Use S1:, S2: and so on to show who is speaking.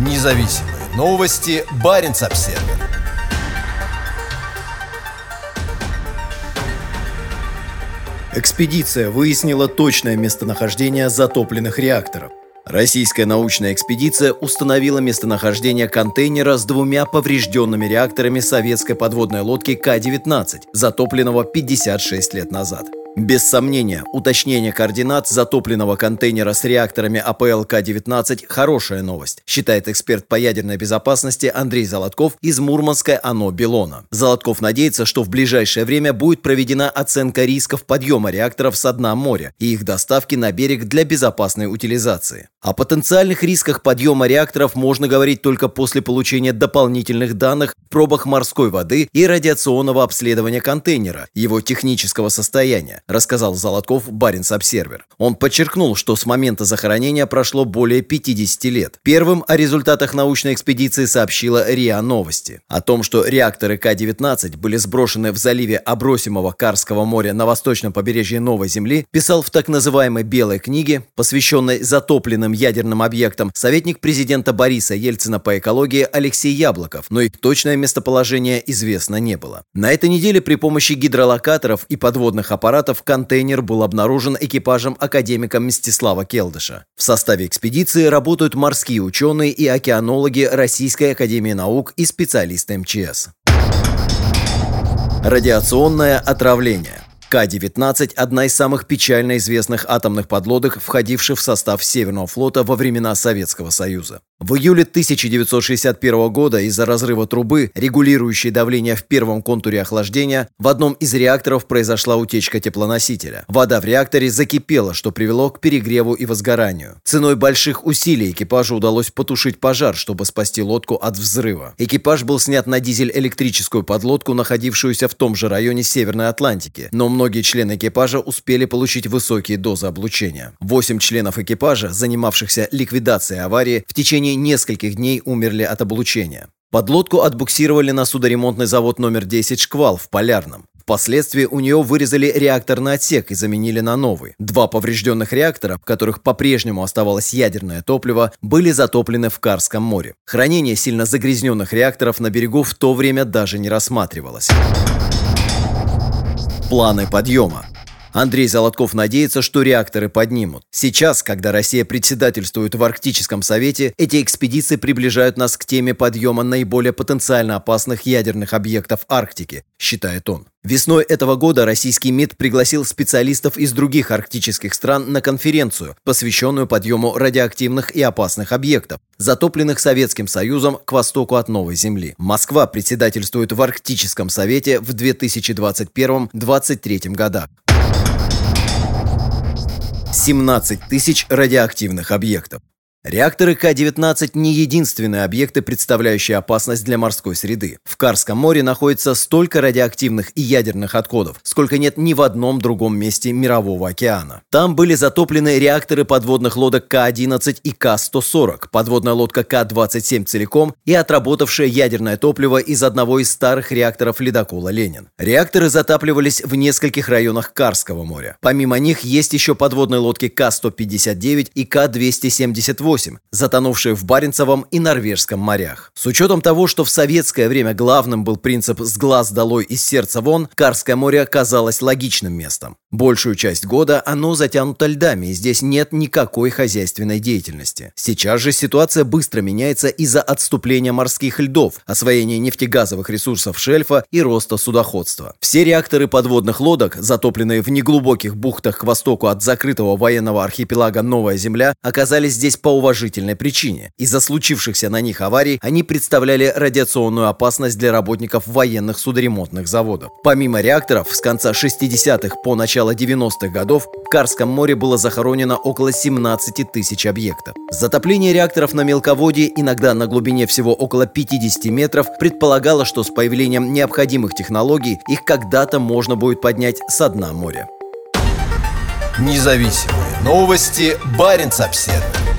S1: Независимые новости. Барин обсерва Экспедиция выяснила точное местонахождение затопленных реакторов. Российская научная экспедиция установила местонахождение контейнера с двумя поврежденными реакторами советской подводной лодки К-19, затопленного 56 лет назад. Без сомнения, уточнение координат затопленного контейнера с реакторами АПЛ-К-19 – хорошая новость, считает эксперт по ядерной безопасности Андрей Золотков из Мурманской ОНО «Белона». Золотков надеется, что в ближайшее время будет проведена оценка рисков подъема реакторов с дна моря и их доставки на берег для безопасной утилизации. О потенциальных рисках подъема реакторов можно говорить только после получения дополнительных данных в пробах морской воды и радиационного обследования контейнера, его технического состояния рассказал Золотков Баренц Обсервер. Он подчеркнул, что с момента захоронения прошло более 50 лет. Первым о результатах научной экспедиции сообщила РИА Новости. О том, что реакторы К-19 были сброшены в заливе обросимого Карского моря на восточном побережье Новой Земли, писал в так называемой «Белой книге», посвященной затопленным ядерным объектам, советник президента Бориса Ельцина по экологии Алексей Яблоков, но их точное местоположение известно не было. На этой неделе при помощи гидролокаторов и подводных аппаратов аппаратов контейнер был обнаружен экипажем академика Мстислава Келдыша. В составе экспедиции работают морские ученые и океанологи Российской академии наук и специалисты МЧС. Радиационное отравление – к-19 – одна из самых печально известных атомных подлодок, входивших в состав Северного флота во времена Советского Союза. В июле 1961 года из-за разрыва трубы, регулирующей давление в первом контуре охлаждения, в одном из реакторов произошла утечка теплоносителя. Вода в реакторе закипела, что привело к перегреву и возгоранию. Ценой больших усилий экипажу удалось потушить пожар, чтобы спасти лодку от взрыва. Экипаж был снят на дизель-электрическую подлодку, находившуюся в том же районе Северной Атлантики, но многие члены экипажа успели получить высокие дозы облучения. Восемь членов экипажа, занимавшихся ликвидацией аварии, в течение нескольких дней умерли от облучения. Подлодку отбуксировали на судоремонтный завод номер 10 «Шквал» в Полярном. Впоследствии у нее вырезали реакторный отсек и заменили на новый. Два поврежденных реактора, в которых по-прежнему оставалось ядерное топливо, были затоплены в Карском море. Хранение сильно загрязненных реакторов на берегу в то время даже не рассматривалось. Планы подъема. Андрей Золотков надеется, что реакторы поднимут. Сейчас, когда Россия председательствует в Арктическом совете, эти экспедиции приближают нас к теме подъема наиболее потенциально опасных ядерных объектов Арктики, считает он. Весной этого года российский МИД пригласил специалистов из других арктических стран на конференцию, посвященную подъему радиоактивных и опасных объектов, затопленных Советским Союзом к востоку от Новой Земли. Москва председательствует в Арктическом совете в 2021-2023 годах. 17 тысяч радиоактивных объектов. Реакторы К-19 не единственные объекты, представляющие опасность для морской среды. В Карском море находится столько радиоактивных и ядерных отходов, сколько нет ни в одном другом месте Мирового океана. Там были затоплены реакторы подводных лодок К-11 и К-140, подводная лодка К-27 целиком и отработавшее ядерное топливо из одного из старых реакторов ледокола «Ленин». Реакторы затапливались в нескольких районах Карского моря. Помимо них есть еще подводные лодки К-159 и К-278, 8, затонувшие в Баренцевом и Норвежском морях. С учетом того, что в советское время главным был принцип «с глаз долой из сердца вон», Карское море оказалось логичным местом. Большую часть года оно затянуто льдами, и здесь нет никакой хозяйственной деятельности. Сейчас же ситуация быстро меняется из-за отступления морских льдов, освоения нефтегазовых ресурсов шельфа и роста судоходства. Все реакторы подводных лодок, затопленные в неглубоких бухтах к востоку от закрытого военного архипелага Новая Земля, оказались здесь по уважительной причине. Из-за случившихся на них аварий они представляли радиационную опасность для работников военных судоремонтных заводов. Помимо реакторов, с конца 60-х по начало 90-х годов в Карском море было захоронено около 17 тысяч объектов. Затопление реакторов на мелководье, иногда на глубине всего около 50 метров, предполагало, что с появлением необходимых технологий их когда-то можно будет поднять со дна моря.
S2: Независимые новости. Барин обседный.